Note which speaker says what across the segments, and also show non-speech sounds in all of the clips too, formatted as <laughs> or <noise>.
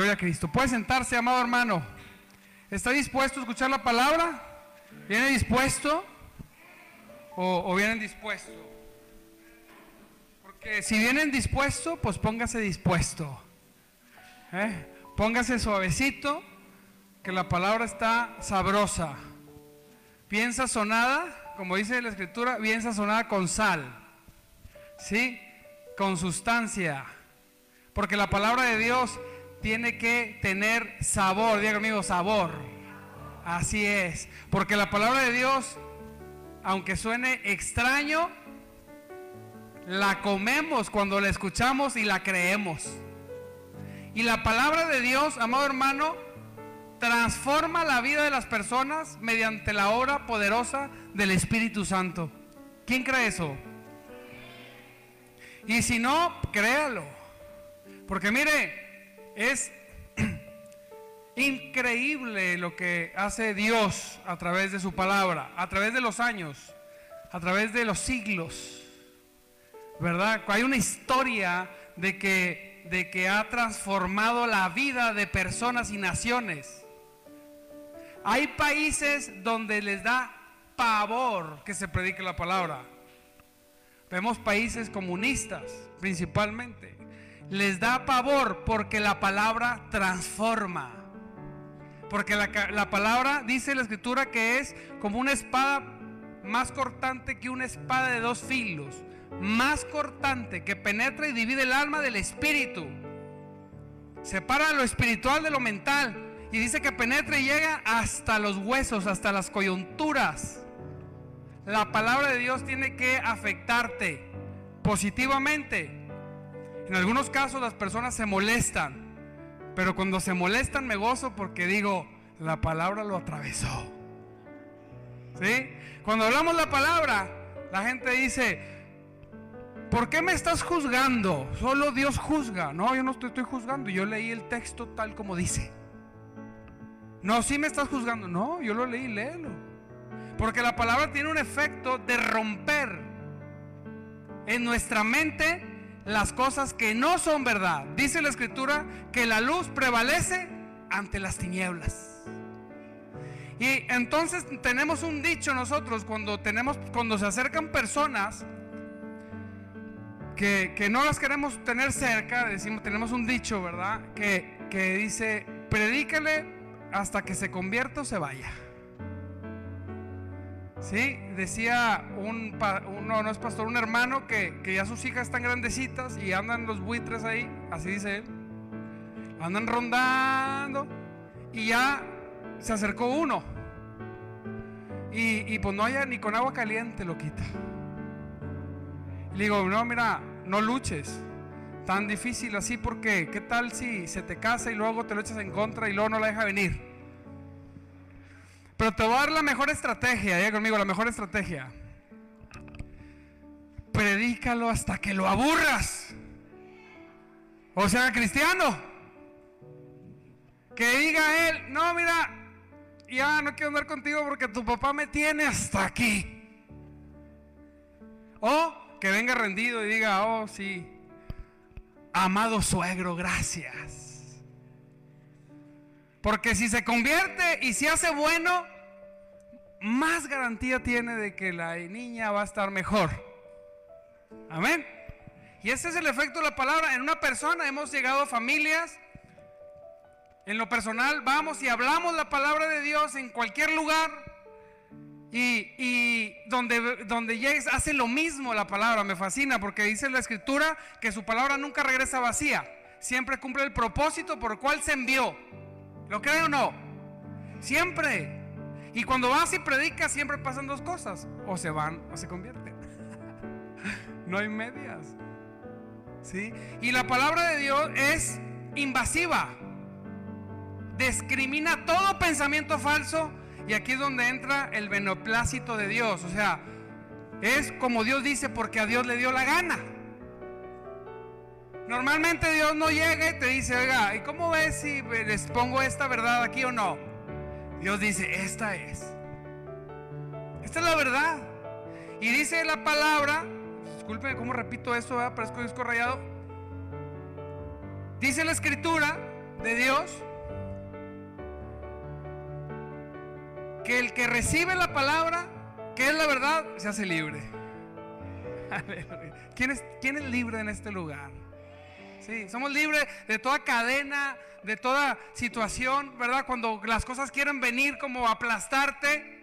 Speaker 1: Gloria a Cristo. Puede sentarse, amado hermano. ¿Está dispuesto a escuchar la palabra? ¿Viene dispuesto? ¿O, vienen dispuesto? Porque si vienen dispuesto, pues póngase dispuesto. ¿Eh? Póngase suavecito, que la palabra está sabrosa. Bien sazonada, como dice la escritura, bien sazonada con sal. ¿Sí? Con sustancia. Porque la palabra de Dios tiene que tener sabor, diga conmigo, sabor. Así es. Porque la palabra de Dios, aunque suene extraño, la comemos cuando la escuchamos y la creemos. Y la palabra de Dios, amado hermano, transforma la vida de las personas mediante la obra poderosa del Espíritu Santo. ¿Quién cree eso? Y si no, créalo. Porque mire, es <clears throat> increíble lo que hace Dios a través de su palabra, a través de los años, a través de los siglos. ¿Verdad? Hay una historia de que, de que ha transformado la vida de personas y naciones. Hay países donde les da pavor que se predique la palabra. Vemos países comunistas principalmente les da pavor porque la palabra transforma. Porque la, palabra dice la escritura que es como una espada más cortante que una espada de dos filos. Más cortante que penetra y divide el alma del espíritu. Separa lo espiritual de lo mental. Y dice que penetra y llega hasta los huesos, hasta las coyunturas. La palabra de Dios tiene que afectarte positivamente en algunos casos las personas se molestan, pero cuando se molestan me gozo porque digo, la palabra lo atravesó. ¿Sí? Cuando hablamos la palabra, la gente dice, ¿por qué me estás juzgando? Solo Dios juzga. No, yo no estoy, estoy juzgando, yo leí el texto tal como dice. No, sí me estás juzgando. No, yo lo leí, léelo. Porque la palabra tiene un efecto de romper en nuestra mente las cosas que no son verdad. Dice la escritura que la luz prevalece ante las tinieblas. Y entonces tenemos un dicho nosotros cuando tenemos cuando se acercan personas que, que no las queremos tener cerca, decimos, tenemos un dicho, ¿verdad? Que, que dice, predícale hasta que se convierta o se vaya. Sí, decía un, no, no es pastor, un hermano que, ya sus hijas están grandecitas y andan los buitres ahí, así dice él, andan rondando y ya se acercó uno y, pues no haya ni con agua caliente lo quita. le digo, no, mira, no luches tan difícil así porque ¿qué tal si se te casa y luego te lo echas en contra y luego no la deja venir? Pero te voy a dar la mejor estrategia, ya conmigo, la mejor estrategia. Predícalo hasta que lo aburras. O sea, cristiano. Que diga él, no, mira, ya no quiero andar contigo porque tu papá me tiene hasta aquí. O que venga rendido y diga, oh, sí, amado suegro, gracias. Porque si se convierte y se hace bueno, más garantía tiene de que la niña va a estar mejor. Amén. Y ese es el efecto de la palabra. En una persona hemos llegado a familias. En lo personal vamos y hablamos la palabra de Dios en cualquier lugar. Y, donde, donde llegues hace lo mismo la palabra. Me fascina porque dice la escritura que su palabra nunca regresa vacía. Siempre cumple el propósito por el cual se envió. ¿Lo cree o no? Siempre. Y cuando vas y predicas, siempre pasan dos cosas. O se van o se convierten. <laughs> no hay medias. ¿Sí? Y la palabra de Dios es invasiva. Discrimina todo pensamiento falso. Y aquí es donde entra el beneplácito de Dios. O sea, es como Dios dice porque a Dios le dio la gana. Normalmente Dios no llega y te dice, oiga, ¿y cómo ves si les pongo esta verdad aquí o no? Dios dice, esta es. Esta es la verdad. Y dice la palabra, disculpen cómo repito esto, parezco disco rayado. Dice la escritura de Dios que el que recibe la palabra, que es la verdad, se hace libre. <laughs> ¿Quién es, quién es libre en este lugar? Sí, somos libres de toda cadena, de toda situación, ¿verdad? Cuando las cosas quieren venir como aplastarte.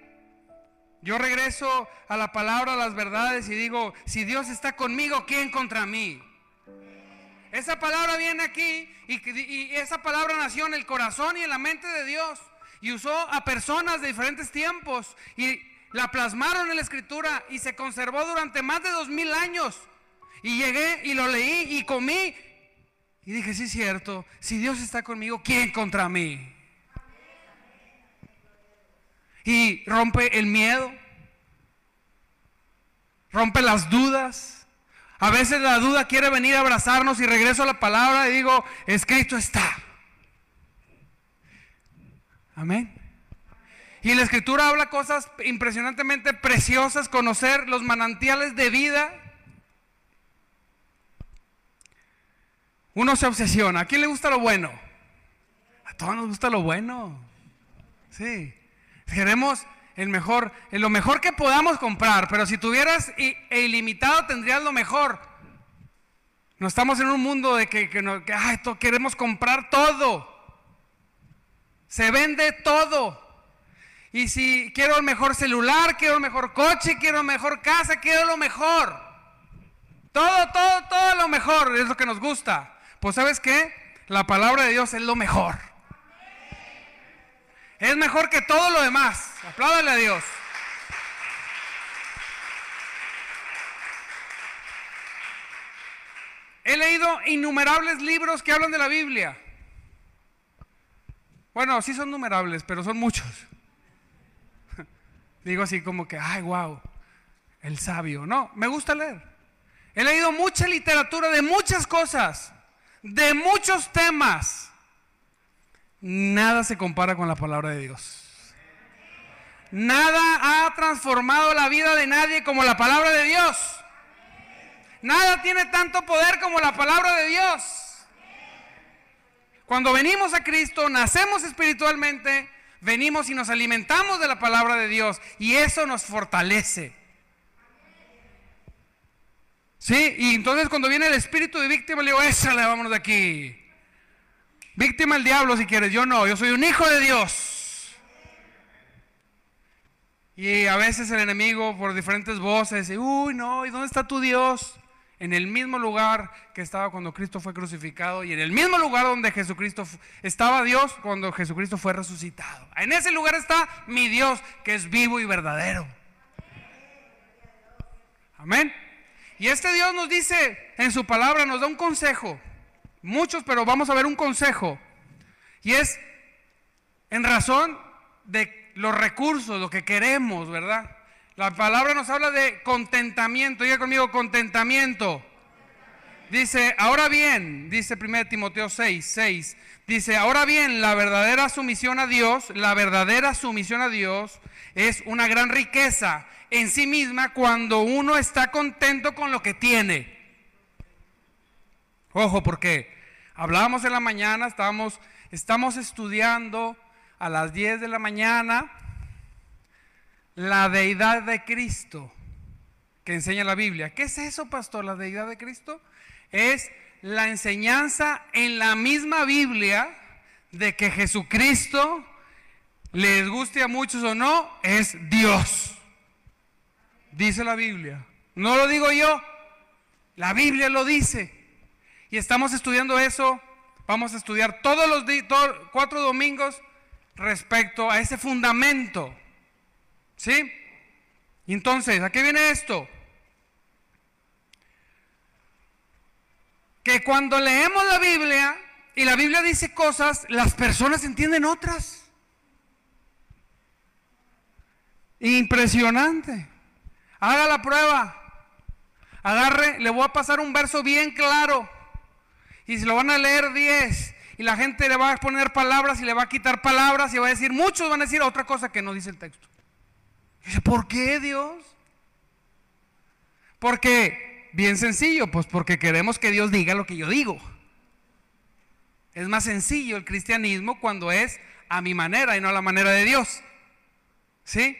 Speaker 1: Yo regreso a la palabra, a las verdades y digo, si Dios está conmigo, ¿quién contra mí? Esa palabra viene aquí y, esa palabra nació en el corazón y en la mente de Dios y usó a personas de diferentes tiempos y la plasmaron en la escritura y se conservó durante más de dos mil años. Y llegué y lo leí y comí y dije, sí es cierto, si Dios está conmigo, ¿quién contra mí? Y rompe el miedo, rompe las dudas. A veces la duda quiere venir a abrazarnos y regreso a la palabra y digo, escrito está. Amén. Y la escritura habla cosas impresionantemente preciosas, conocer los manantiales de vida Uno se obsesiona. ¿A quién le gusta lo bueno? A todos nos gusta lo bueno. Sí. Queremos el mejor, lo mejor que podamos comprar, pero si tuvieras e ilimitado tendrías lo mejor. No estamos en un mundo de que, queremos comprar todo. Se vende todo. Y si quiero el mejor celular, quiero el mejor coche, quiero la mejor casa, quiero lo mejor. Todo, todo, todo lo mejor es lo que nos gusta. Pues sabes qué? La palabra de Dios es lo mejor. Es mejor que todo lo demás. Apláudale a Dios. He leído innumerables libros que hablan de la Biblia. Bueno, sí son numerables, pero son muchos. <laughs> Digo así como que, ay, wow, el sabio. No, me gusta leer. He leído mucha literatura de muchas cosas de muchos temas, nada se compara con la palabra de Dios. Nada ha transformado la vida de nadie como la palabra de Dios. Nada tiene tanto poder como la palabra de Dios. Cuando venimos a Cristo, nacemos espiritualmente, venimos y nos alimentamos de la palabra de Dios y eso nos fortalece. ¿Sí? Y entonces cuando viene el espíritu de víctima, le digo, échale, vámonos de aquí. Víctima el diablo si quieres, yo no, yo soy un hijo de Dios. Y a veces el enemigo por diferentes voces dice, uy, no, ¿y dónde está tu Dios? En el mismo lugar que estaba cuando Cristo fue crucificado y en el mismo lugar donde Jesucristo estaba Dios cuando Jesucristo fue resucitado. En ese lugar está mi Dios que es vivo y verdadero. Amén. Y este Dios nos dice en su palabra, nos da un consejo. Muchos, pero vamos a ver un consejo. Y es en razón de los recursos, lo que queremos, ¿verdad? La palabra nos habla de contentamiento. Diga conmigo, contentamiento. Dice, ahora bien, dice 1 Timoteo 6, 6, dice, ahora bien, la verdadera sumisión a Dios, la verdadera sumisión a Dios es una gran riqueza en sí misma cuando uno está contento con lo que tiene. Ojo, porque hablábamos en la mañana, estábamos, estamos estudiando a las 10 de la mañana la deidad de Cristo que enseña la Biblia. ¿Qué es eso, pastor? La deidad de Cristo es la enseñanza en la misma Biblia de que Jesucristo, les guste a muchos o no, es Dios. Dice la Biblia. No lo digo yo. La Biblia lo dice. Y estamos estudiando eso. Vamos a estudiar todos los cuatro domingos respecto a ese fundamento. ¿Sí? Entonces, ¿a qué viene esto? Que cuando leemos la Biblia y la Biblia dice cosas, las personas entienden otras. Impresionante. Haga la prueba. Agarre, le voy a pasar un verso bien claro. Y se lo van a leer 10. Y la gente le va a poner palabras y le va a quitar palabras y va a decir, muchos van a decir otra cosa que no dice el texto. dice, ¿por qué Dios? Porque, bien sencillo, pues porque queremos que Dios diga lo que yo digo. Es más sencillo el cristianismo cuando es a mi manera y no a la manera de Dios. ¿Sí?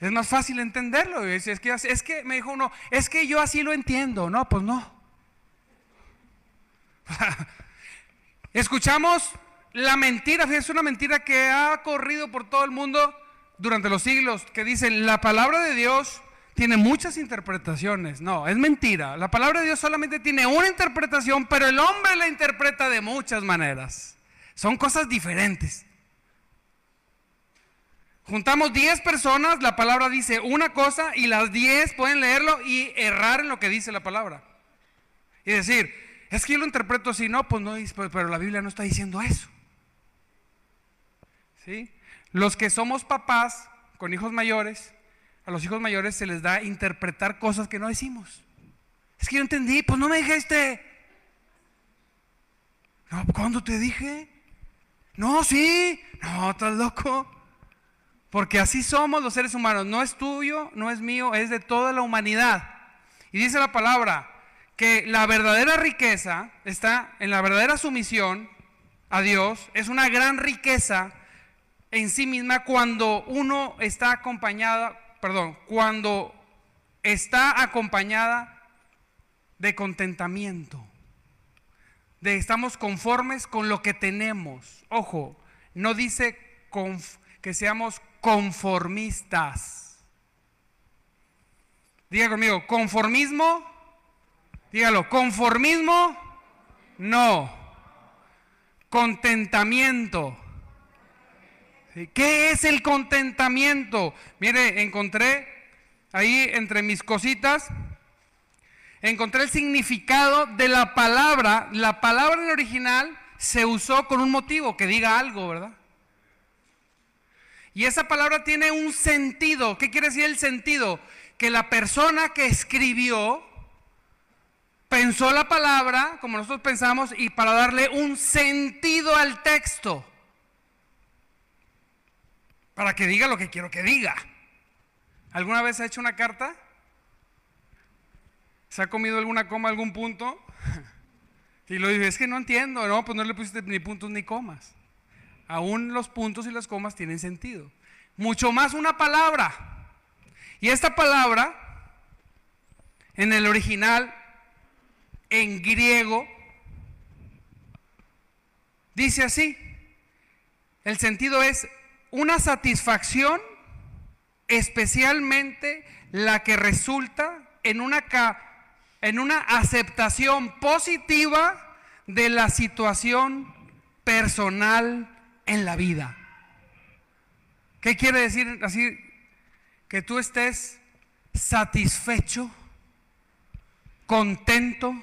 Speaker 1: Es más fácil entenderlo. Es, que, es que me dijo uno, es que yo así lo entiendo. No, pues no. <laughs> Escuchamos la mentira, es una mentira que ha corrido por todo el mundo durante los siglos, que dicen, la palabra de Dios tiene muchas interpretaciones. No, es mentira. La palabra de Dios solamente tiene una interpretación, pero el hombre la interpreta de muchas maneras. Son cosas diferentes. Juntamos 10 personas, la palabra dice una cosa y las 10 pueden leerlo y errar en lo que dice la palabra. Y decir, es que yo lo interpreto así, no, pues no, pero la Biblia no está diciendo eso. ¿Sí? Los que somos papás con hijos mayores, a los hijos mayores se les da interpretar cosas que no decimos. Es que yo entendí, pues no me dijiste. No, ¿cuándo te dije? No, sí. No, estás loco. Porque así somos los seres humanos. No es tuyo, no es mío, es de toda la humanidad. Y dice la palabra que la verdadera riqueza está en la verdadera sumisión a Dios. Es una gran riqueza en sí misma cuando uno está acompañada, perdón, cuando está acompañada de contentamiento. De estamos conformes con lo que tenemos. Ojo, no dice que seamos conformistas. Diga conmigo, conformismo. Dígalo, conformismo. No. Contentamiento. ¿Qué es el contentamiento? Mire, encontré ahí entre mis cositas, encontré el significado de la palabra. La palabra en original se usó con un motivo, que diga algo, ¿verdad? Y esa palabra tiene un sentido. ¿Qué quiere decir el sentido? Que la persona que escribió pensó la palabra, como nosotros pensamos, y para darle un sentido al texto. Para que diga lo que quiero que diga. ¿Alguna vez ha hecho una carta? ¿Se ha comido alguna coma, algún punto? <laughs> Y lo dice, es que no entiendo, no, pues no le pusiste ni puntos ni comas aún los puntos y las comas tienen sentido. Mucho más una palabra. Y esta palabra, en el original, en griego, dice así. El sentido es una satisfacción, especialmente la que resulta en una, en una aceptación positiva de la situación personal en la vida. ¿Qué quiere decir así? Que tú estés satisfecho, contento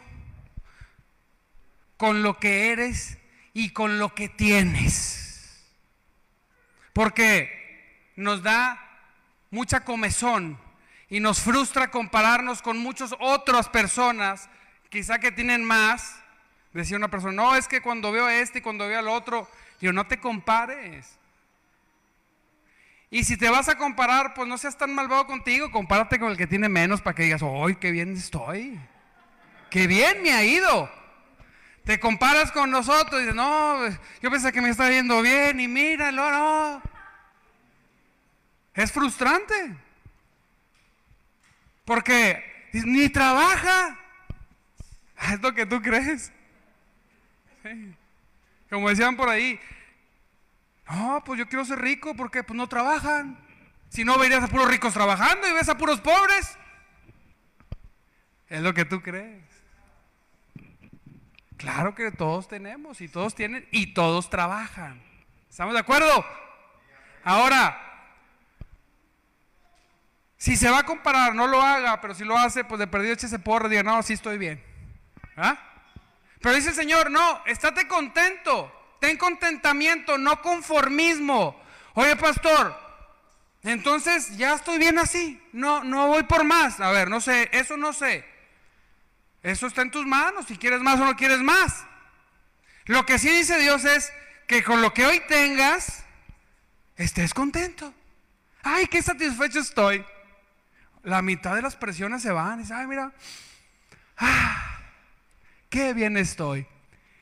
Speaker 1: con lo que eres y con lo que tienes. Porque nos da mucha comezón y nos frustra compararnos con muchas otras personas, quizá que tienen más. Decía una persona, no, es que cuando veo a este y cuando veo al otro, Digo, no te compares. Y si te vas a comparar, pues no seas tan malvado contigo, compárate con el que tiene menos para que digas, ¡ay, qué bien estoy! ¡Qué bien me ha ido! Te comparas con nosotros y dices, no, yo pensé que me está yendo bien y míralo, no. Es frustrante. Porque ni trabaja. <laughs> Es lo que tú crees. Como decían por ahí, no, pues yo quiero ser rico porque pues no trabajan. Si no, verías a puros ricos trabajando y ves a puros pobres. Es lo que tú crees. Claro que todos tenemos y todos tienen y todos trabajan. ¿Estamos de acuerdo? Ahora, si se va a comparar, no lo haga, pero si lo hace, pues de perdido ese porro y diga, no, sí estoy bien. ¿Ah? Pero dice el Señor, no, estate contento, ten contentamiento, no conformismo. Oye, pastor, entonces ya estoy bien así, no, no voy por más. A ver, no sé, eso no sé. Eso está en tus manos, si quieres más o no quieres más. Lo que sí dice Dios es que con lo que hoy tengas, estés contento. Ay, qué satisfecho estoy. La mitad de las presiones se van. Y dice, ay, mira, ah, qué bien estoy.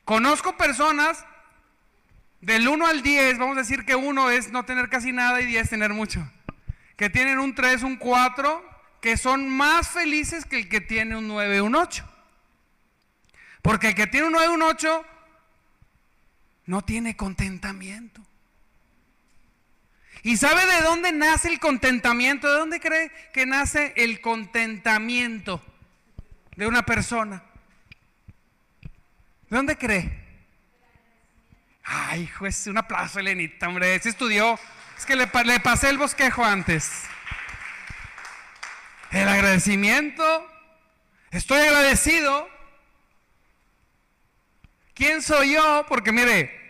Speaker 1: Conozco personas Del 1 al 10, vamos a decir que 1 es no tener casi nada y 10 tener mucho. Que tienen un 3, un 4, que son más felices que el que tiene un 9, un 8. Porque el que tiene un 9, un 8 no tiene contentamiento. ¿Y sabe de dónde nace el contentamiento? ¿De dónde cree que nace el contentamiento de una persona? ¿De dónde cree? Ay, juez, un aplauso, Elenita, hombre. Se estudió. Es que le, le pasé el bosquejo antes. El agradecimiento. Estoy agradecido. ¿Quién soy yo? Porque mire,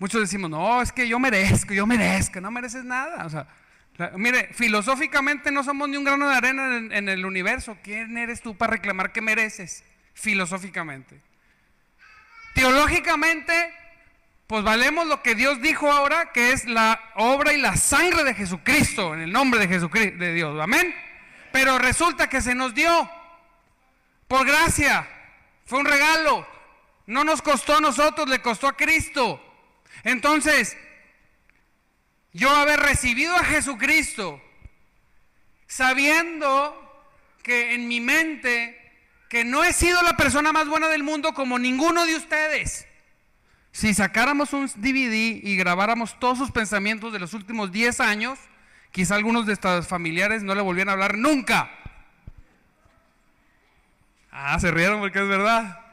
Speaker 1: Muchos decimos, no, es que yo merezco, yo merezco, no mereces nada. O sea, mire, filosóficamente no somos ni un grano de arena en, en, el universo. ¿Quién eres tú para reclamar que mereces? Filosóficamente. Teológicamente, pues valemos lo que Dios dijo ahora, que es la obra y la sangre de Jesucristo, en el nombre de Jesucristo, de Dios. Amén. Pero resulta que se nos dio por gracia. Fue un regalo. No nos costó a nosotros, le costó a Cristo. Entonces, yo haber recibido a Jesucristo, sabiendo que en mi mente, que no he sido la persona más buena del mundo como ninguno de ustedes. Si sacáramos un DVD y grabáramos todos sus pensamientos de los últimos 10 años, quizá algunos de estos familiares no le volvieran a hablar nunca. Ah, se rieron porque es verdad.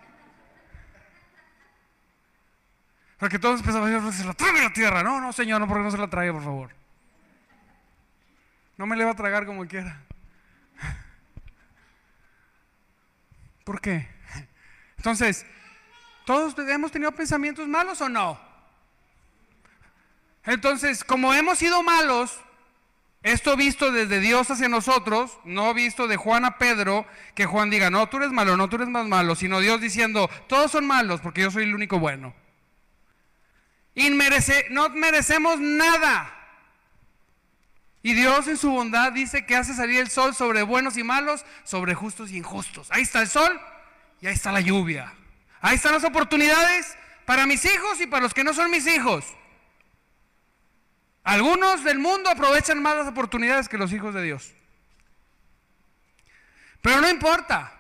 Speaker 1: Porque todos empezamos a decir, se la trague la tierra. No, no, Señor, no, porque no se la trague, por favor. No me le va a tragar como quiera. ¿Por qué? Entonces, ¿todos hemos tenido pensamientos malos o no? Entonces, como hemos sido malos, esto visto desde Dios hacia nosotros, no visto de Juan a Pedro, que Juan diga, no, tú eres malo, no, tú eres más malo, sino Dios diciendo, todos son malos porque yo soy el único bueno. No merecemos nada. Y Dios en su bondad dice que hace salir el sol sobre buenos y malos, sobre justos y injustos. Ahí está el sol y ahí está la lluvia. Ahí están las oportunidades para mis hijos y para los que no son mis hijos. Algunos del mundo aprovechan más las oportunidades que los hijos de Dios. Pero no importa.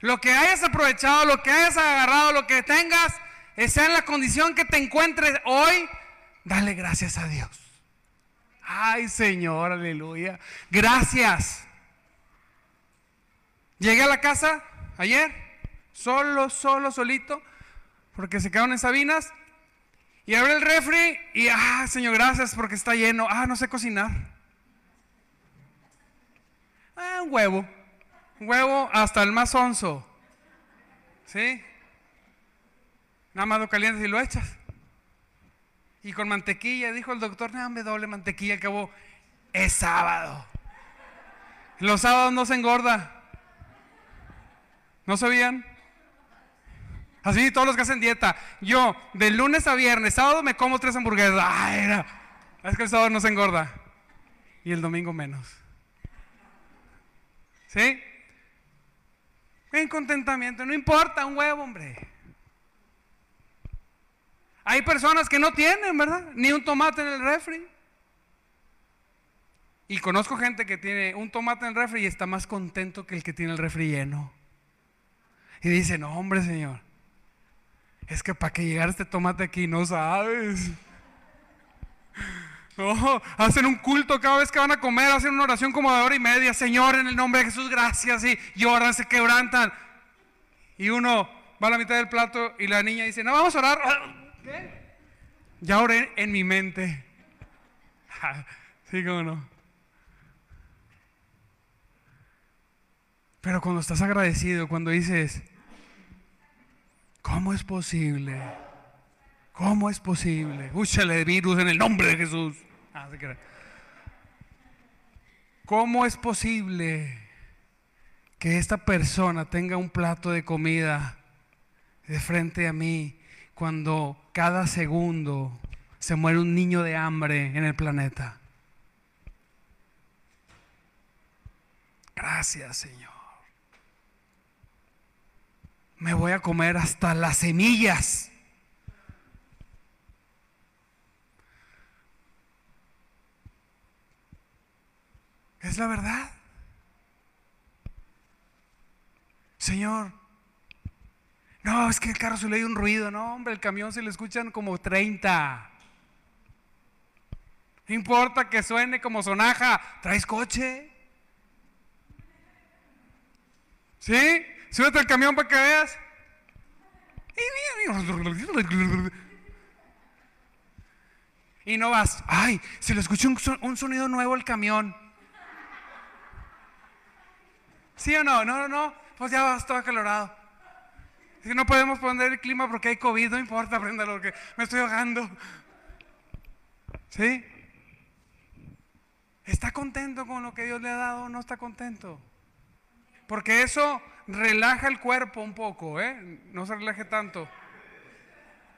Speaker 1: Lo que hayas aprovechado, lo que hayas agarrado, lo que tengas, sea en la condición que te encuentres hoy, dale gracias a Dios. Ay, Señor, aleluya. Gracias. Llegué a la casa ayer, solo, solo, solito, porque se quedaron en Sabinas. Y abrí el refri y, ah, Señor, gracias porque está lleno. Ah, no sé cocinar. Ah, un huevo. Un huevo hasta el más onzo. ¿Sí? Nada más lo calientes y lo echas. Y con mantequilla, dijo el doctor, nada, me doble mantequilla, al cabo es sábado. Los sábados no se engorda. ¿No sabían? Así todos los que hacen dieta. Yo, de lunes a viernes, sábado me como tres hamburguesas. Ah, era. Es que el sábado no se engorda. Y el domingo menos. ¿Sí? En contentamiento. No importa, un huevo, hombre. Hay personas que no tienen, ¿verdad? Ni un tomate en el refri. Y conozco gente que tiene un tomate en el refri y está más contento que el que tiene el refri lleno. Y dice, no, hombre, Señor, es que para que llegara este tomate aquí no sabes. <laughs> No, hacen un culto cada vez que van a comer, hacen una oración como de hora y media. Señor, en el nombre de Jesús, gracias. Y lloran, se quebrantan. Y uno va a la mitad del plato y la niña dice, no, vamos a orar. Ya oré en mi mente. <laughs> sí, cómo no. Pero cuando estás agradecido, cuando dices, ¿cómo es posible? ¿Cómo es posible? Úchale virus en el nombre de Jesús. Ah, ¿Cómo es posible que esta persona tenga un plato de comida de frente a mí cuando cada segundo se muere un niño de hambre en el planeta. Gracias, Señor. Me voy a comer hasta las semillas. Es la verdad. Señor, no, es que el carro se le oye un ruido. No, hombre, el camión se le escuchan como 30. No importa que suene como sonaja. ¿Traes coche? ¿Sí? Súbete al camión para que veas. Y no vas, ay, se le escuchó un, sonido nuevo al camión. ¿Sí o no? No, no, no. Pues ya vas todo acalorado. Si no podemos poner el clima porque hay COVID, no importa, lo que me estoy ahogando. ¿Sí? ¿Está contento con lo que Dios le ha dado o no está contento? Porque eso relaja el cuerpo un poco, ¿eh? No se relaje tanto.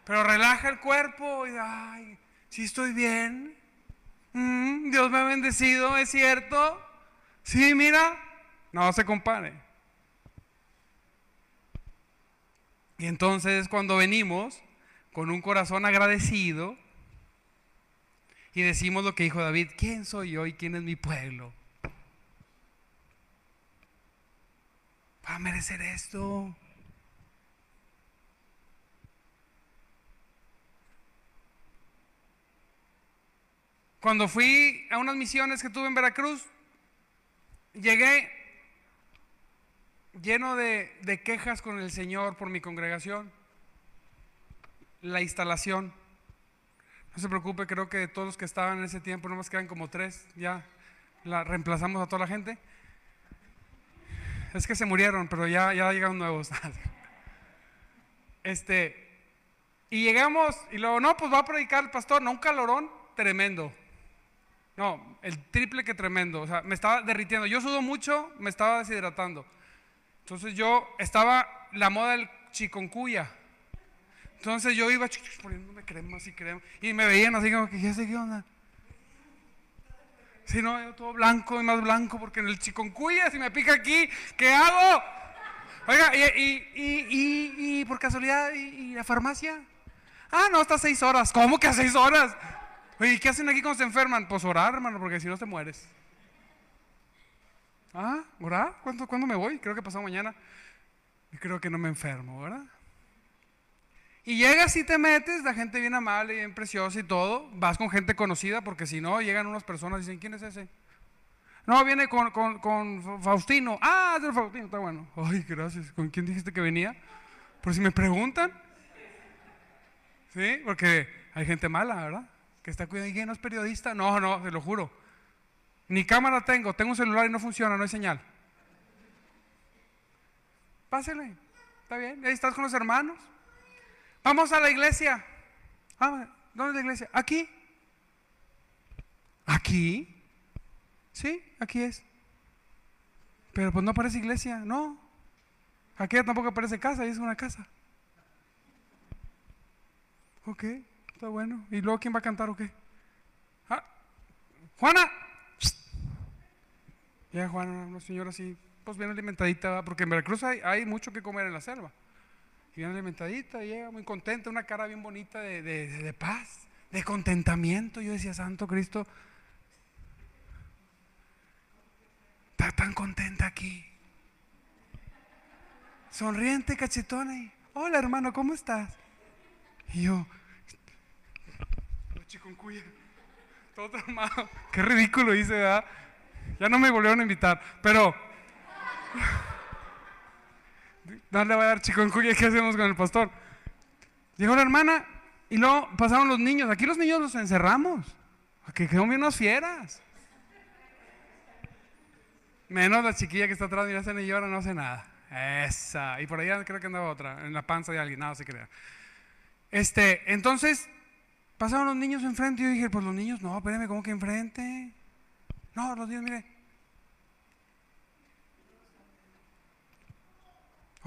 Speaker 1: Pero relaja el cuerpo y, ay, si estoy bien. Mm, Dios me ha bendecido, ¿es cierto? Sí, mira, no se compare. Y entonces cuando venimos con un corazón agradecido y decimos lo que dijo David, ¿quién soy yo y quién es mi pueblo? a merecer esto. Cuando fui a unas misiones que tuve en Veracruz, llegué lleno de, de, quejas con el Señor por mi congregación, la instalación. No se preocupe, creo que de todos los que estaban en ese tiempo, nomás quedan como tres, ya la reemplazamos a toda la gente es que se murieron, pero ya, ya llegaron nuevos. <laughs> este, y llegamos, y luego, no, pues va a predicar el pastor, no, un calorón tremendo. No, el triple que tremendo. O sea, me estaba derritiendo. Yo sudo mucho, me estaba deshidratando. Entonces yo estaba la moda del chiconcuya. Entonces yo iba poniéndome crema y crema. Y me veían así como que, ¿qué sé qué onda? Si no, yo todo blanco y más blanco, porque en el chiconcuya, si me pica aquí, ¿qué hago? Oiga, y, por casualidad, ¿y, la farmacia? Ah, no, está seis horas. ¿Cómo que a seis horas? Oye, ¿qué hacen aquí cuando se enferman? Pues orar, hermano, porque si no te mueres. Ah, orar. ¿Cuándo, ¿Cuándo me voy? Creo que pasado mañana. Y creo que no me enfermo, ¿verdad? Y llegas y te metes, la gente bien amable, y bien preciosa y todo. Vas con gente conocida, porque si no, llegan unas personas y dicen, ¿quién es ese? No, viene con, con, Faustino. Ah, es el Faustino, está bueno. Ay, gracias. ¿Con quién dijiste que venía? Por si me preguntan. ¿Sí? Porque hay gente mala, ¿verdad? Que está cuidando. ¿Y quién no es periodista? No, no, te lo juro. Ni cámara tengo, tengo un celular y no funciona, no hay señal. Pásele, está bien. Ahí estás con los hermanos. Vamos a la iglesia. Ah, ¿Dónde es la iglesia? Aquí. ¿Aquí? Sí, aquí es. Pero pues no parece iglesia, no. Aquí tampoco aparece casa, es una casa. Ok, está bueno. ¿Y luego quién va a cantar o qué? Ah, Juana. Ya Juana, una señora así, pues bien alimentadita, porque en Veracruz hay, mucho que comer en la selva bien alimentadita, llega muy contenta, una cara bien bonita de, paz, de contentamiento. Yo decía, Santo Cristo, está tan contenta aquí. Sonriente, cachetona. Y, Hola hermano, ¿cómo estás? Y yo, cuya todo traumado. <laughs> Qué ridículo hice, ¿verdad? Ya no me volvieron a invitar, pero no le va a dar chikungunya, ¿qué hacemos con el pastor? Llegó la hermana y luego pasaron los niños. Aquí los niños los encerramos. Que quedamos bien unas fieras. Menos la chiquilla que está atrás, mira, se ni llora, no hace nada. Esa. Y por allá creo que andaba otra, en la panza de alguien, nada se crea. Este, entonces, pasaron los niños enfrente y yo dije, pues los niños, no, espérame, ¿cómo que enfrente? No, los niños, mire,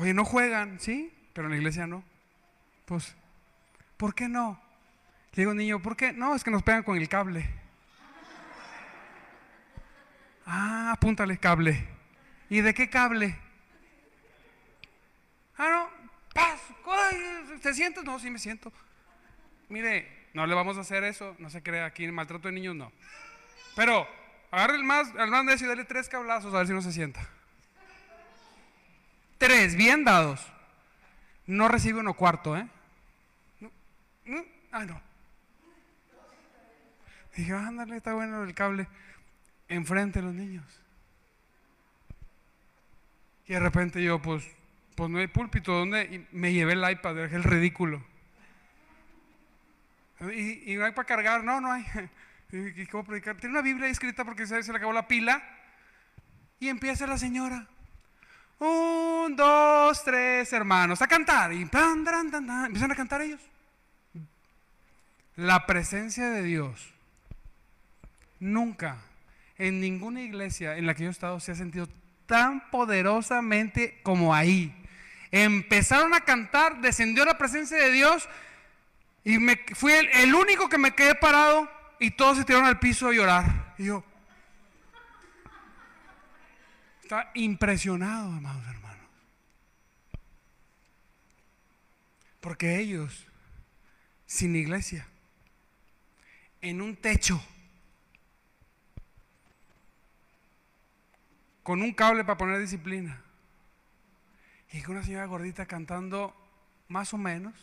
Speaker 1: Oye, no juegan, ¿sí? Pero en la iglesia no. Pues, ¿por qué no? Le digo, niño, ¿por qué? No, es que nos pegan con el cable. Ah, apúntale cable. ¿Y de qué cable? Ah, no, paso. ¿Te sientes? No, sí me siento. Mire, no le vamos a hacer eso, no se crea aquí, maltrato de niños no. Pero agarre el más, al más necio y dale tres cablazos a ver si no se sienta. Tres, bien dados. No recibe uno cuarto, ¿eh? No, no, ah, no. Dije, ándale, está bueno el cable. Enfrente de los niños. Y de repente yo, pues, pues no hay púlpito, ¿dónde? Y me llevé el iPad, dejé el ridículo. Y, y, no hay para cargar, no, no hay. ¿Y cómo predicar? Tiene una Biblia escrita porque se, le acabó la pila. Y empieza la señora. Un, dos, tres hermanos a cantar. Y plan, empiezan a cantar ellos. La presencia de Dios nunca en ninguna iglesia en la que yo he estado se ha sentido tan poderosamente como ahí. Empezaron a cantar, descendió la presencia de Dios y me, fui el único que me quedé parado y todos se tiraron al piso a llorar. Y yo, estaba impresionado, amados hermanos. Porque ellos, sin iglesia, en un techo, con un cable para poner disciplina, y con una señora gordita cantando más o menos,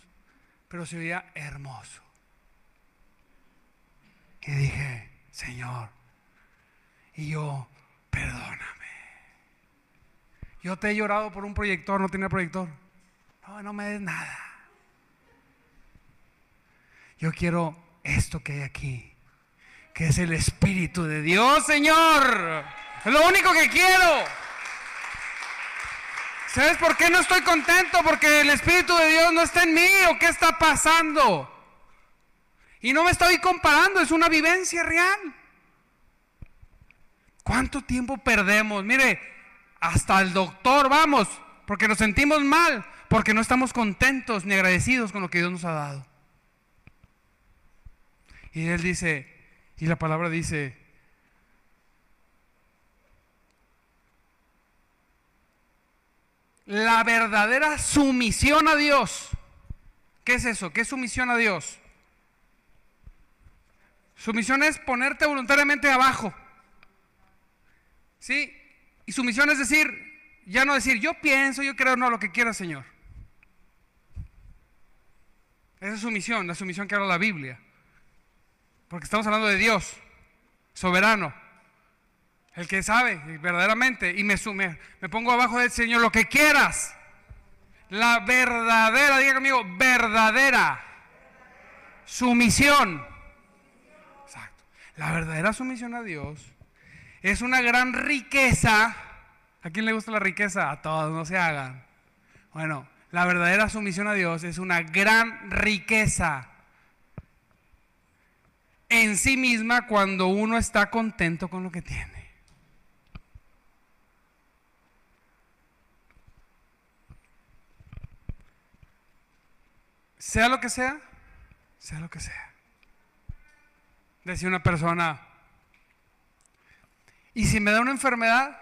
Speaker 1: pero se veía hermoso. Y dije, Señor, y yo, perdóname. Yo te he llorado por un proyector, no tenía proyector. No, no me des nada. Yo quiero esto que hay aquí, que es el Espíritu de Dios, Señor. Es lo único que quiero. ¿Sabes por qué no estoy contento? Porque el Espíritu de Dios no está en mí o qué está pasando. Y no me estoy comparando, es una vivencia real. ¿Cuánto tiempo perdemos? Mire, hasta el doctor vamos, porque nos sentimos mal, porque no estamos contentos ni agradecidos con lo que Dios nos ha dado. Y él dice, y la palabra dice, la verdadera sumisión a Dios. ¿Qué es eso? ¿Qué es sumisión a Dios? Sumisión es ponerte voluntariamente abajo. ¿Sí? Y sumisión es decir, ya no decir, yo pienso, yo creo, no, lo que quiera, Señor. Esa es sumisión, la sumisión que habla la Biblia. Porque estamos hablando de Dios, soberano. El que sabe verdaderamente y me sume, me pongo abajo del Señor lo que quieras. La verdadera, diga conmigo, verdadera sumisión. La verdadera sumisión a Dios es una gran riqueza. ¿A quién le gusta la riqueza? A todos, no se hagan. Bueno, la verdadera sumisión a Dios es una gran riqueza en sí misma cuando uno está contento con lo que tiene. sea lo que sea, sea lo que sea. Decía una persona, y si me da una enfermedad,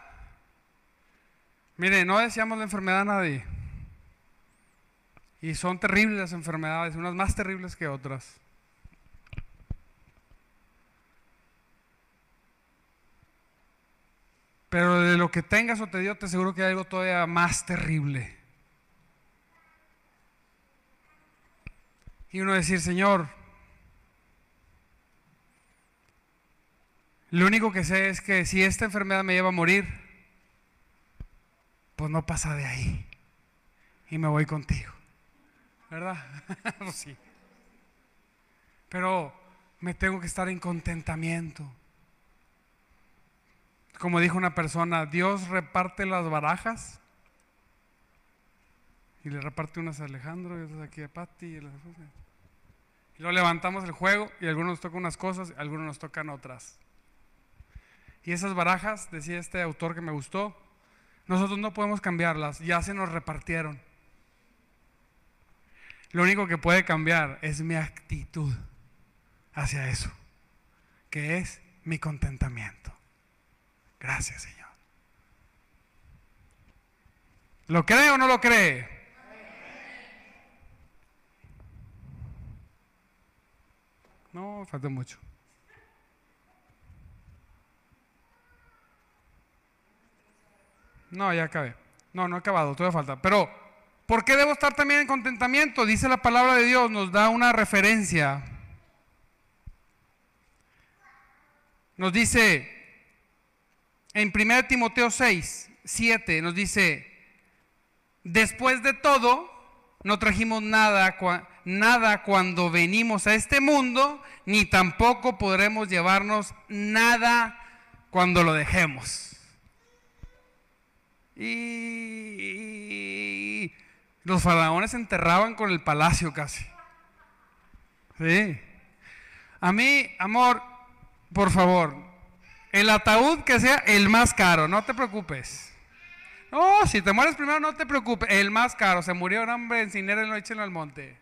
Speaker 1: mire, no deseamos la enfermedad a nadie. Y son terribles las enfermedades, unas más terribles que otras. Pero de lo que tengas o te dio, te aseguro que hay algo todavía más terrible. Y uno decir, Señor, lo único que sé es que si esta enfermedad me lleva a morir, pues no pasa de ahí. Y me voy contigo. ¿Verdad? <laughs> Pues sí. Pero me tengo que estar en contentamiento. Como dijo una persona, Dios reparte las barajas y le reparte unas a Alejandro y otras aquí a Patti y, y luego levantamos el juego y algunos nos tocan unas cosas, algunos nos tocan otras. Y esas barajas, decía este autor que me gustó, nosotros no podemos cambiarlas, ya se nos repartieron. Lo único que puede cambiar es mi actitud hacia eso, que es mi contentamiento. Gracias, Señor. ¿Lo cree o no lo cree? No, falta mucho. No, ya acabé. No, no he acabado, todavía falta. Pero, ¿por qué debo estar también en contentamiento? Dice la palabra de Dios, nos da una referencia. Nos dice en 1 Timoteo 6, 7, nos dice, después de todo, no trajimos nada, nada cuando venimos a este mundo, ni tampoco podremos llevarnos nada cuando lo dejemos. Y los faraones se enterraban con el palacio casi. Sí. A mí, amor, por favor, el ataúd que sea el más caro, no te preocupes. No, si te mueres primero, no te preocupes. El más caro, se murió un hombre en Cinera y lo echen al monte.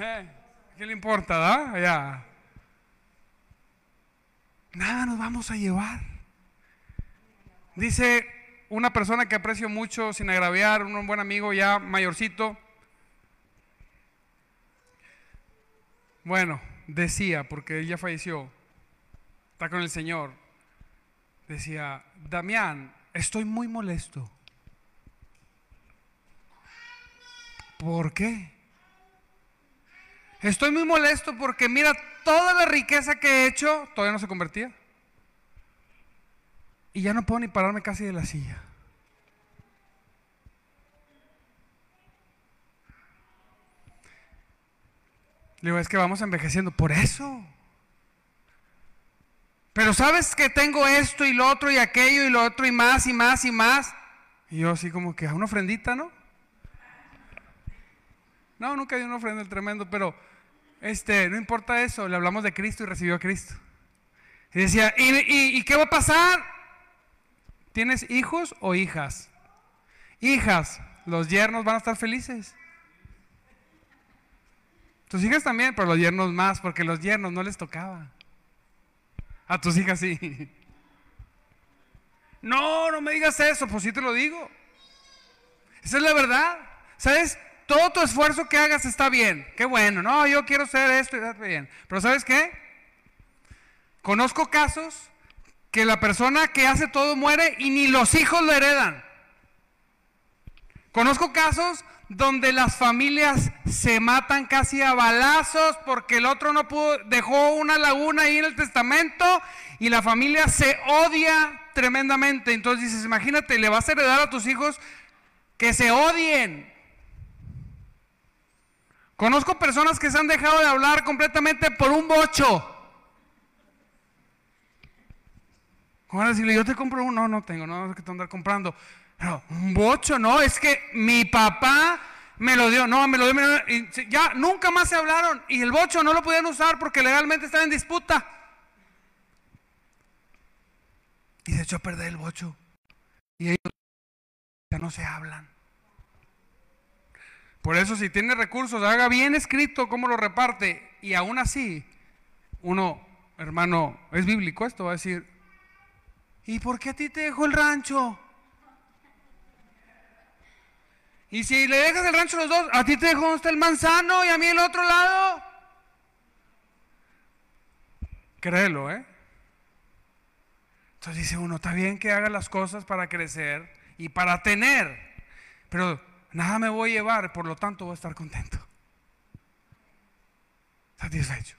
Speaker 1: Eh, ¿Qué le importa, da? Ya. Nada nos vamos a llevar. Dice una persona que aprecio mucho, sin agraviar, un buen amigo ya mayorcito. Bueno, decía, porque él ya falleció, está con el Señor, decía, Damián, estoy muy molesto. ¿Por qué? Estoy muy molesto porque mira, toda la riqueza que he hecho todavía no se convertía. Y ya no puedo ni pararme casi de la silla. Le digo, es que vamos envejeciendo. Por eso. Pero sabes que tengo esto y lo otro y aquello y lo otro y más y más y más. Y yo así como que a una ofrendita, ¿no? No, nunca di una ofrenda el tremendo, pero este, no importa eso, le hablamos de Cristo y recibió a Cristo. Y decía, y qué va a pasar? ¿Tienes hijos o hijas? Hijas, los yernos van a estar felices. Tus hijas también, pero los yernos más, porque los yernos no les tocaba. A tus hijas sí. <laughs> No, no me digas eso, pues sí te lo digo. Esa es la verdad. ¿Sabes? Todo tu esfuerzo que hagas está bien. Qué bueno. No, yo quiero ser esto y está bien. Pero ¿sabes qué? Conozco casos que la persona que hace todo muere y ni los hijos lo heredan. Conozco casos donde las familias se matan casi a balazos porque el otro no pudo, dejó una laguna ahí en el testamento y la familia se odia tremendamente. Entonces dices, imagínate, le vas a heredar a tus hijos que se odien. Conozco personas que se han dejado de hablar completamente por un bocho. ¿Cómo decirle, yo te compro uno? No, no tengo, no, que te andar comprando. Pero, un bocho, no, es que mi papá me lo dio, no, me lo dio, y ya nunca más se hablaron. Y el bocho no lo podían usar porque legalmente estaba en disputa. Y se echó a perder el bocho. Y ellos ya no se hablan. Por eso si tiene recursos, haga bien escrito cómo lo reparte. Y aún así, uno, hermano, es bíblico esto, va a decir, ¿Y por qué a ti te dejo el rancho? Y si le dejas el rancho a los dos, a ti te dejo donde está el manzano y a mí el otro lado. Créelo, ¿eh? Entonces dice uno, está bien que haga las cosas para crecer y para tener, pero nada me voy a llevar, por lo tanto voy a estar contento. Satisfecho.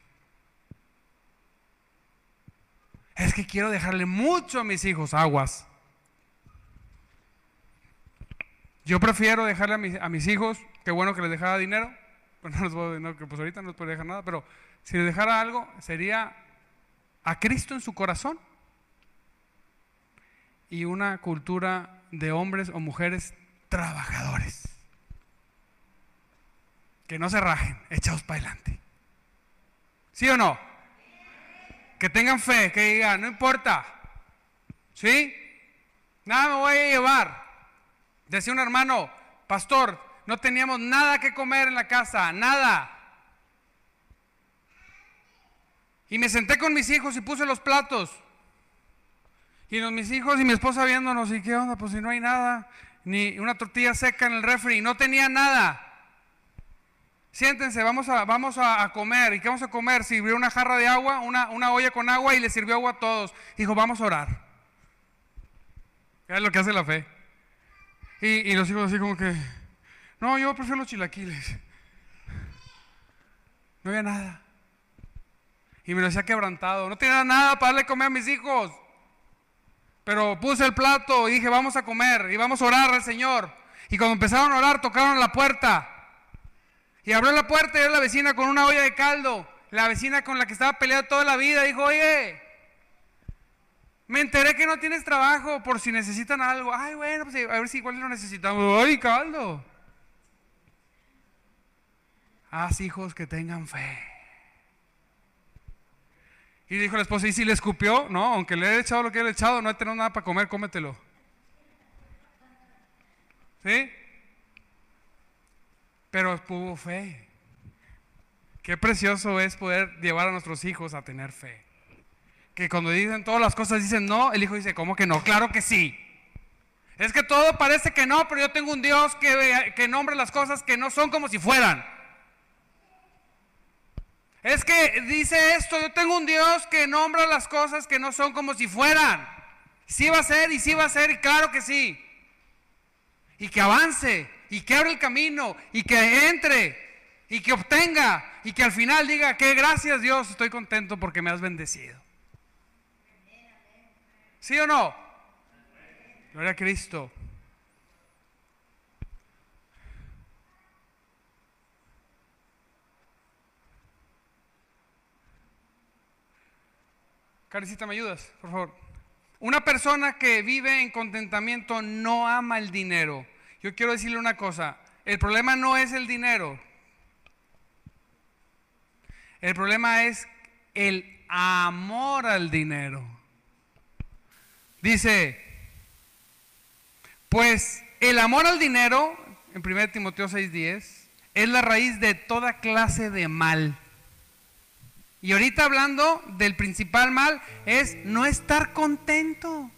Speaker 1: Es que quiero dejarle mucho a mis hijos, aguas. Yo prefiero dejarle a mis, hijos, qué bueno que les dejara dinero, <laughs> pues no les puedo, no, pues ahorita no les puedo dejar nada, pero si les dejara algo, sería a Cristo en su corazón y una cultura de hombres o mujeres trabajadores. Que no se rajen, echados para adelante. ¿Sí o no? Que tengan fe, que digan, no importa, ¿sí? Nada me voy a llevar. Decía un hermano, pastor, no teníamos nada que comer en la casa, nada. Y me senté con mis hijos y puse los platos. Y mis hijos y mi esposa viéndonos, ¿y qué onda? Pues si no hay nada, ni una tortilla seca en el refri, no tenía nada. Siéntense, vamos a, vamos a, comer. ¿Y qué vamos a comer? Sirvió una jarra de agua, una, una olla con agua y le sirvió agua a todos. Dijo, vamos a orar. Es lo que hace la fe. Y, y los hijos así como que, no, yo prefiero los chilaquiles. No había nada. Y me lo hacía quebrantado. No tenía nada para darle comer a mis hijos. Pero puse el plato y dije, vamos a comer y vamos a orar al Señor. Y cuando empezaron a orar, tocaron la puerta. Y abrió la puerta y era la vecina con una olla de caldo. La vecina con la que estaba peleando toda la vida dijo, oye, me enteré que no tienes trabajo por si necesitan algo. Ay, bueno, pues a ver si igual lo necesitamos. Ay, caldo. Haz hijos que tengan fe. Y dijo la esposa, ¿y si le escupió? No, aunque le he echado lo que le he echado, no tenido nada para comer, cómetelo. ¿Sí? Pero tuvo fe. Qué precioso es poder llevar a nuestros hijos a tener fe. Que cuando dicen todas las cosas dicen no, el hijo dice, ¿cómo que no? Claro que sí. Es que todo parece que no, pero yo tengo un Dios que, que nombra las cosas que no son como si fueran. Es que dice esto, yo tengo un Dios que nombra las cosas que no son como si fueran. Sí va a ser y sí va a ser y claro que sí. Y que avance y que abra el camino y que entre y que obtenga y que al final diga que gracias Dios estoy contento porque me has bendecido. ¿Sí o no? Gloria a Cristo. Carecita, ¿me ayudas? Por favor. Una persona que vive en contentamiento no ama el dinero. Yo quiero decirle una cosa. El problema no es el dinero. El problema es el amor al dinero. Dice, pues el amor al dinero, en 1 Timoteo 6:10, es la raíz de toda clase de mal. Y ahorita hablando del principal mal es no estar contento.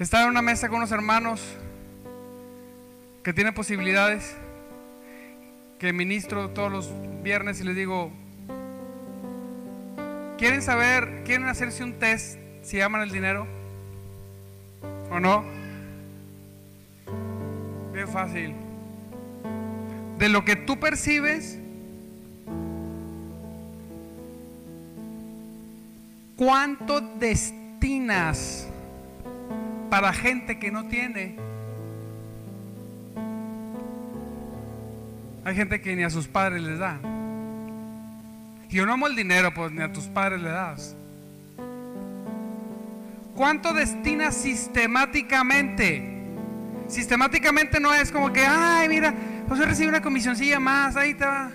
Speaker 1: Estaba en una mesa con unos hermanos que tienen posibilidades, que ministro todos los viernes y les digo, ¿quieren saber, quieren hacerse un test si aman el dinero? ¿O no? Bien fácil de lo que tú percibes, ¿cuánto destinas para gente que no tiene? Hay gente que ni a sus padres les da. Yo no amo el dinero, pues ni a tus padres le das. ¿Cuánto destinas sistemáticamente? Sistemáticamente no es como que, ay, mira, pues recibe una comisioncilla más, ahí te va.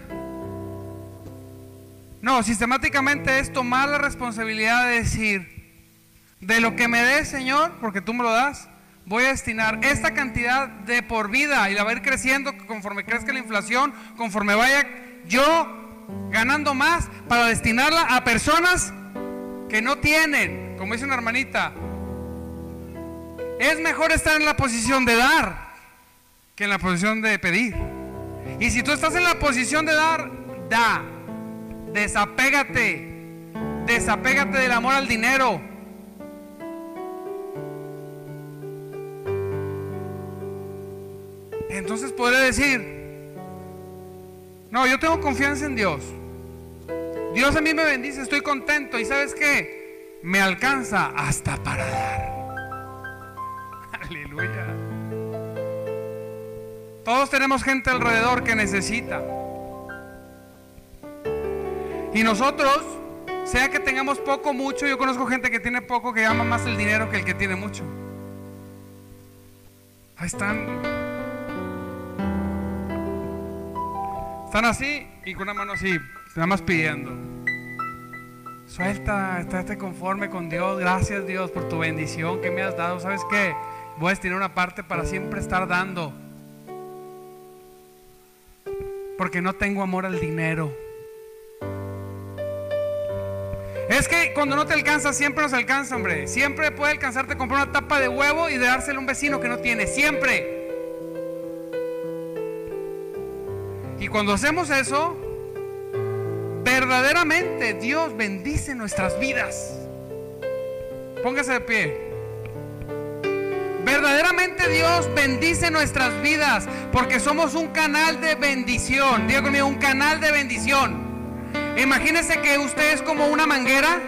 Speaker 1: No, sistemáticamente es tomar la responsabilidad de decir, de lo que me des, Señor, porque tú me lo das, voy a destinar esta cantidad de por vida y la va a ir creciendo conforme crezca la inflación, conforme vaya yo ganando más para destinarla a personas que no tienen, como dice una hermanita. Es mejor estar en la posición de dar que en la posición de pedir. Y si tú estás en la posición de dar, da. Desapégate. Desapégate del amor al dinero. Entonces podré decir, no, yo tengo confianza en Dios. Dios a mí me bendice, estoy contento. ¿Y sabes qué? Me alcanza hasta para dar. <laughs> Aleluya. Todos tenemos gente alrededor que necesita. Y nosotros, sea que tengamos poco mucho, yo conozco gente que tiene poco que ama más el dinero que el que tiene mucho. Ahí están. Están así y con una mano así, nada más pidiendo. Suelta, estate conforme con Dios. Gracias Dios por tu bendición que me has dado. ¿Sabes qué? Voy a destinar una parte para siempre estar dando porque no tengo amor al dinero. Es que cuando no te alcanza, siempre nos alcanza, hombre. Siempre puede alcanzarte comprar una tapa de huevo y de dárselo a un vecino que no tiene. Siempre. Y cuando hacemos eso, verdaderamente Dios bendice nuestras vidas. Póngase de pie. Verdaderamente Dios bendice nuestras vidas porque somos un canal de bendición. Diga conmigo, un canal de bendición. Imagínese que usted es como una manguera,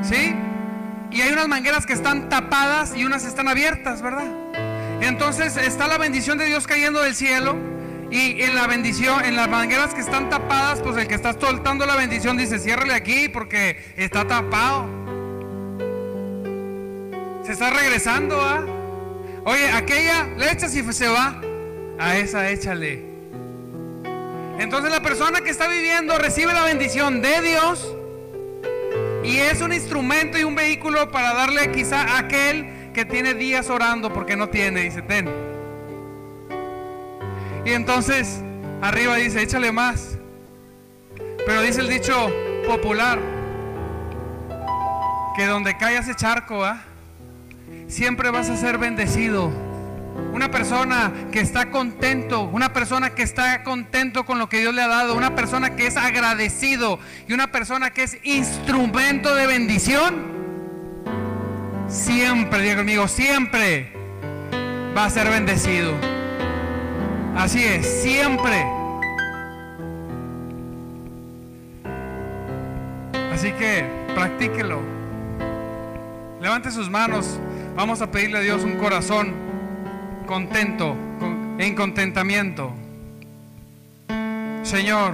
Speaker 1: ¿sí? Y hay unas mangueras que están tapadas y unas están abiertas, ¿verdad? entonces está la bendición de Dios cayendo del cielo y en la bendición, en las mangueras que están tapadas, pues el que está soltando la bendición dice, ciérrale aquí porque está tapado. Se está regresando, ¿ah? Oye, aquella le echas y se va. A esa échale. Entonces la persona que está viviendo recibe la bendición de Dios y es un instrumento y un vehículo para darle quizá a aquel que tiene días orando porque no tiene, dice, ten. Y entonces arriba dice, échale más. Pero dice el dicho popular, que donde caiga ese charco, ¿ah? siempre vas a ser bendecido. Una persona que está contento, una persona que está contento con lo que Dios le ha dado, una persona que es agradecido y una persona que es instrumento de bendición, siempre, diga conmigo, siempre va a ser bendecido. Así es, siempre. Así que practíquelo. Levante sus manos. Vamos a pedirle a Dios un corazón contento, en contentamiento. Señor,